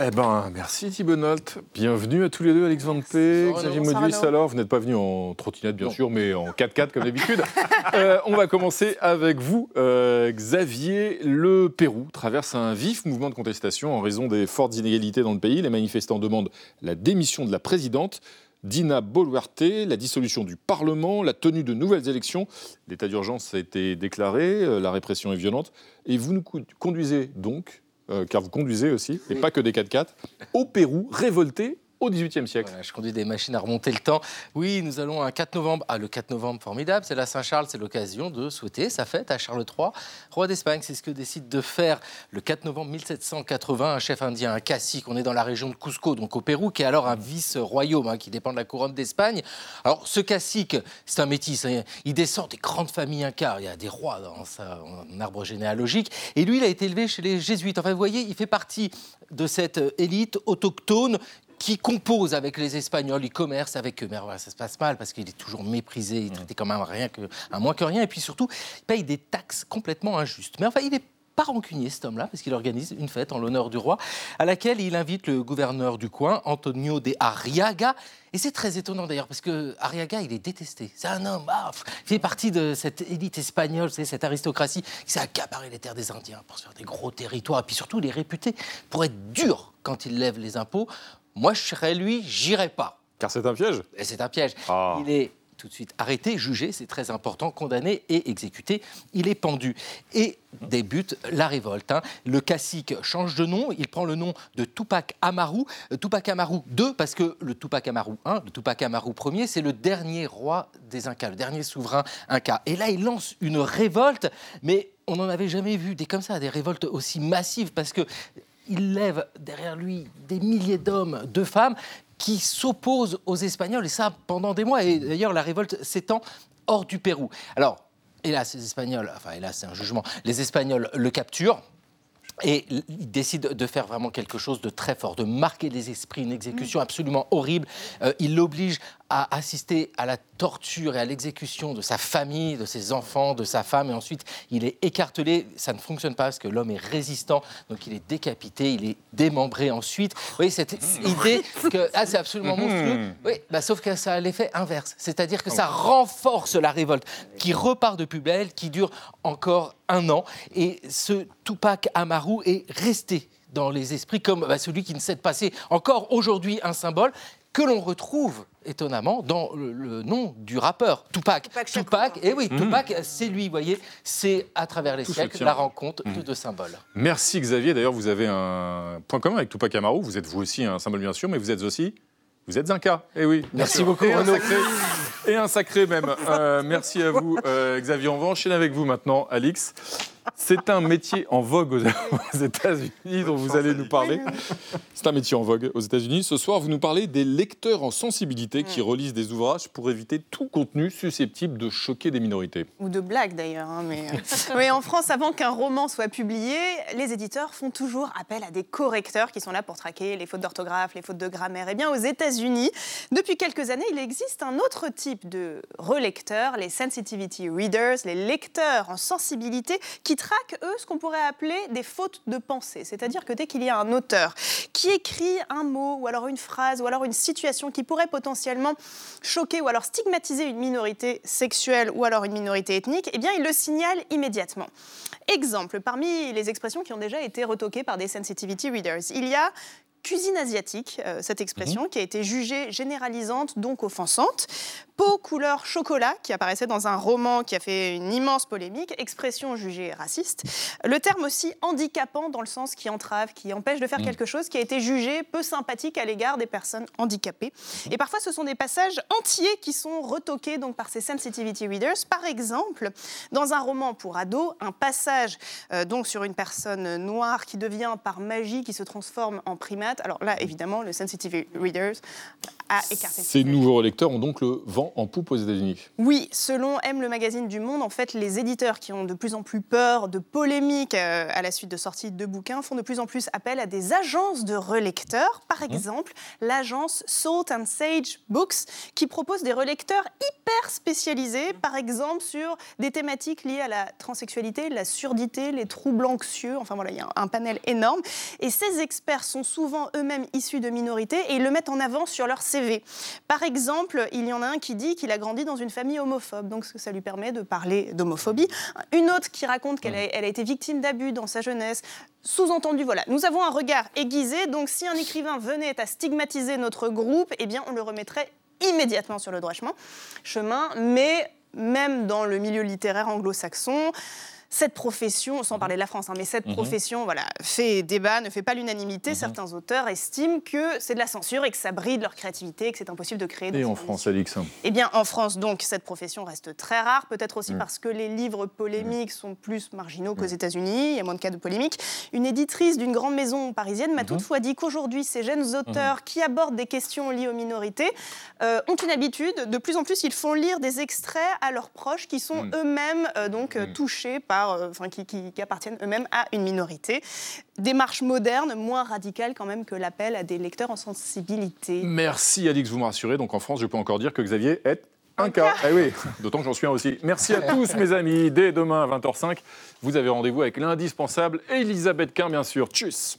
Eh ben, merci Thibaut Nolte. Bienvenue à tous les deux, Alex Van P, Xavier Modus. Alors, vous n'êtes pas venu en trottinette, bien sûr, mais en 4x4 comme d'habitude. (laughs) Euh, on va commencer avec vous, euh, Xavier. Le Pérou traverse un vif mouvement de contestation en raison des fortes inégalités dans le pays. Les manifestants demandent la démission de la présidente. Dina Boluarte, la dissolution du Parlement, la tenue de nouvelles élections. L'état d'urgence a été déclaré, euh, la répression est violente. Et vous nous conduisez donc euh, car vous conduisez aussi, et pas que des 4x4, au Pérou, révolté au XVIIIe siècle. je conduis des machines à remonter le temps. Oui, nous allons un 4 novembre. Ah, le 4 novembre, formidable, c'est la Saint-Charles, c'est l'occasion de souhaiter sa fête à Charles III, roi d'Espagne. C'est ce que décide de faire le 4 novembre 1780 un chef indien, un cacique. On est dans la région de Cusco, donc au Pérou, qui est alors un vice-royaume, hein, qui dépend de la couronne d'Espagne. Alors, ce cacique, c'est un métis. Hein. il descend des grandes familles incas. Il y a des rois dans sa, arbre généalogique. Et lui, il a été élevé chez les jésuites. Enfin, vous voyez, il fait partie de cette élite autochtone qui compose avec les Espagnols, il commerce avec eux. Mais voilà, ça se passe mal parce qu'il est toujours méprisé, il est traité comme un, rien que, un moins que rien. Et puis surtout, il paye des taxes complètement injustes. Mais enfin, il est pas rancunier cet homme-là, parce qu'il organise une fête en l'honneur du roi, à laquelle il invite le gouverneur du coin, Antonio de Arriaga. Et c'est très étonnant d'ailleurs, parce que Arriaga, il est détesté. C'est un homme, ah, il fait partie de cette élite espagnole, cette aristocratie qui s'est accaparé les terres des Indiens pour se faire des gros territoires. Et puis surtout, il est réputé pour être dur quand il lève les impôts. Moi, je serais lui, j'irais pas. Car c'est un piège Et c'est un piège. Ah. Il est tout de suite arrêté, jugé, c'est très important, condamné et exécuté. Il est pendu. Et débute la révolte. Hein. Le cacique change de nom, il prend le nom de Tupac Amaru. Euh, Tupac Amaru II, parce que le Tupac Amaru I, le Tupac Amaru Ier, c'est le dernier roi des Incas, le dernier souverain Inca. Et là, il lance une révolte, mais on n'en avait jamais vu des comme ça, des révoltes aussi massives, parce que il lève derrière lui des milliers d'hommes, de femmes qui s'opposent aux Espagnols, et ça pendant des mois. Et d'ailleurs, la révolte s'étend hors du Pérou. Alors, hélas, les Espagnols, enfin hélas, c'est un jugement, les Espagnols le capturent. Et il décide de faire vraiment quelque chose de très fort, de marquer les esprits, une exécution absolument horrible. Euh, il l'oblige à assister à la torture et à l'exécution de sa famille, de ses enfants, de sa femme, et ensuite il est écartelé. Ça ne fonctionne pas parce que l'homme est résistant, donc il est décapité, il est démembré ensuite. Vous voyez, cette idée que ah, c'est absolument hmm. monstrueux. Oui, bah, sauf que ça a l'effet inverse, c'est-à-dire que ça renforce la révolte, qui repart de plus belle, qui dure encore un an, et ce Tupac Amaru est resté dans les esprits comme bah, celui qui ne cesse de passer encore aujourd'hui un symbole que l'on retrouve étonnamment dans le, nom du rappeur Tupac. Tupac, et eh oui, mhm. Tupac, c'est lui, vous voyez, c'est à travers les siècles la rencontre de mhm. deux symboles. Merci Xavier. D'ailleurs, vous avez un point commun avec Tupac Amaru. Vous êtes vous aussi un symbole bien sûr, mais vous êtes aussi vous êtes un cas, eh oui. Merci beaucoup, et Renaud. Un sacré, et un sacré même. Euh, merci à vous, euh, Xavier. On va enchaîner avec vous maintenant, Alix. C'est un métier en vogue (laughs) aux États-Unis dont vous allez nous parler. C'est un métier en vogue aux États-Unis. Ce soir, vous nous parlez des lecteurs en sensibilité qui relisent des ouvrages pour éviter tout contenu susceptible de choquer des minorités. Ou de blagues d'ailleurs. Hein, mais... mais en France, avant qu'un roman soit publié, les éditeurs font toujours appel à des correcteurs qui sont là pour traquer les fautes d'orthographe, les fautes de grammaire. Eh bien, aux États-Unis, depuis quelques années, il existe un autre type de relecteurs, les sensitivity readers, les lecteurs en sensibilité qui traquent, eux, ce qu'on pourrait appeler des fautes de pensée. C'est-à-dire que dès qu'il y a un auteur qui écrit un mot, ou alors une phrase, ou alors une situation qui pourrait potentiellement choquer ou alors stigmatiser une minorité sexuelle ou alors une minorité ethnique, eh bien, il le signale immédiatement. Exemple, parmi les expressions qui ont déjà été retoquées par des sensitivity readers, il y a cuisine asiatique, euh, cette expression, qui a été jugée généralisante, donc offensante. Peau couleur chocolat, qui apparaissait dans un roman qui a fait une immense polémique, expression jugée raciste. Le terme aussi handicapant, dans le sens qui entrave, qui empêche de faire Mm. quelque chose, qui a été jugé peu sympathique à l'égard des personnes handicapées. Et parfois, ce sont des passages entiers qui sont retoqués donc, par ces sensitivity readers. Par exemple, dans un roman pour ados, un passage euh, donc sur une personne noire qui devient par magie, qui se transforme en Alors là, évidemment, le sensitivity readers a écarté. Ces nouveaux lecteurs ont donc le vent en poupe aux États-Unis. Oui, selon M, le magazine du Monde, en fait, les éditeurs qui ont de plus en plus peur de polémiques euh, à la suite de sorties de bouquins font de plus en plus appel à des agences de relecteurs. Par exemple, l'agence Salt and Sage Books, qui propose des relecteurs hyper spécialisés, par exemple sur des thématiques liées à la transsexualité, la surdité, les troubles anxieux. Enfin voilà, il y a un panel énorme. Et ces experts sont souvent eux-mêmes issus de minorités et ils le mettent en avant sur leur CV. Par exemple, il y en a un qui dit qu'il a grandi dans une famille homophobe, donc ça lui permet de parler d'homophobie. Une autre qui raconte qu'elle a, elle a été victime d'abus dans sa jeunesse. Sous-entendu, voilà, nous avons un regard aiguisé, donc si un écrivain venait à stigmatiser notre groupe, eh bien on le remettrait immédiatement sur le droit chemin, chemin mais même dans le milieu littéraire anglo-saxon, cette profession, sans parler de la France, hein, mais cette Mhm. profession voilà, fait débat, ne fait pas l'unanimité. Certains auteurs estiment que c'est de la censure et que ça bride leur créativité et que c'est impossible de créer Et en France, Alix. Eh bien, en France, donc, cette profession reste très rare, peut-être aussi Mm. parce que les livres polémiques sont plus marginaux qu'aux États-Unis, il y a moins de cas de polémique. Une éditrice d'une grande maison parisienne m'a toutefois dit qu'aujourd'hui, ces jeunes auteurs qui abordent des questions liées aux minorités euh, ont une habitude, de plus en plus, ils font lire des extraits à leurs proches qui sont eux-mêmes euh, donc touchés par, euh, enfin, qui, qui- qui appartiennent eux-mêmes à une minorité. Démarche moderne, moins radicale quand même que l'appel à des lecteurs en sensibilité. Merci Alix, vous me rassurez. Donc en France, je peux encore dire que Xavier est un cas. Eh oui, (laughs) d'autant que j'en suis un aussi. Merci à tous mes amis. Dès demain à 20h05, vous avez rendez-vous avec l'indispensable Elisabeth Quint, bien sûr. Tchuss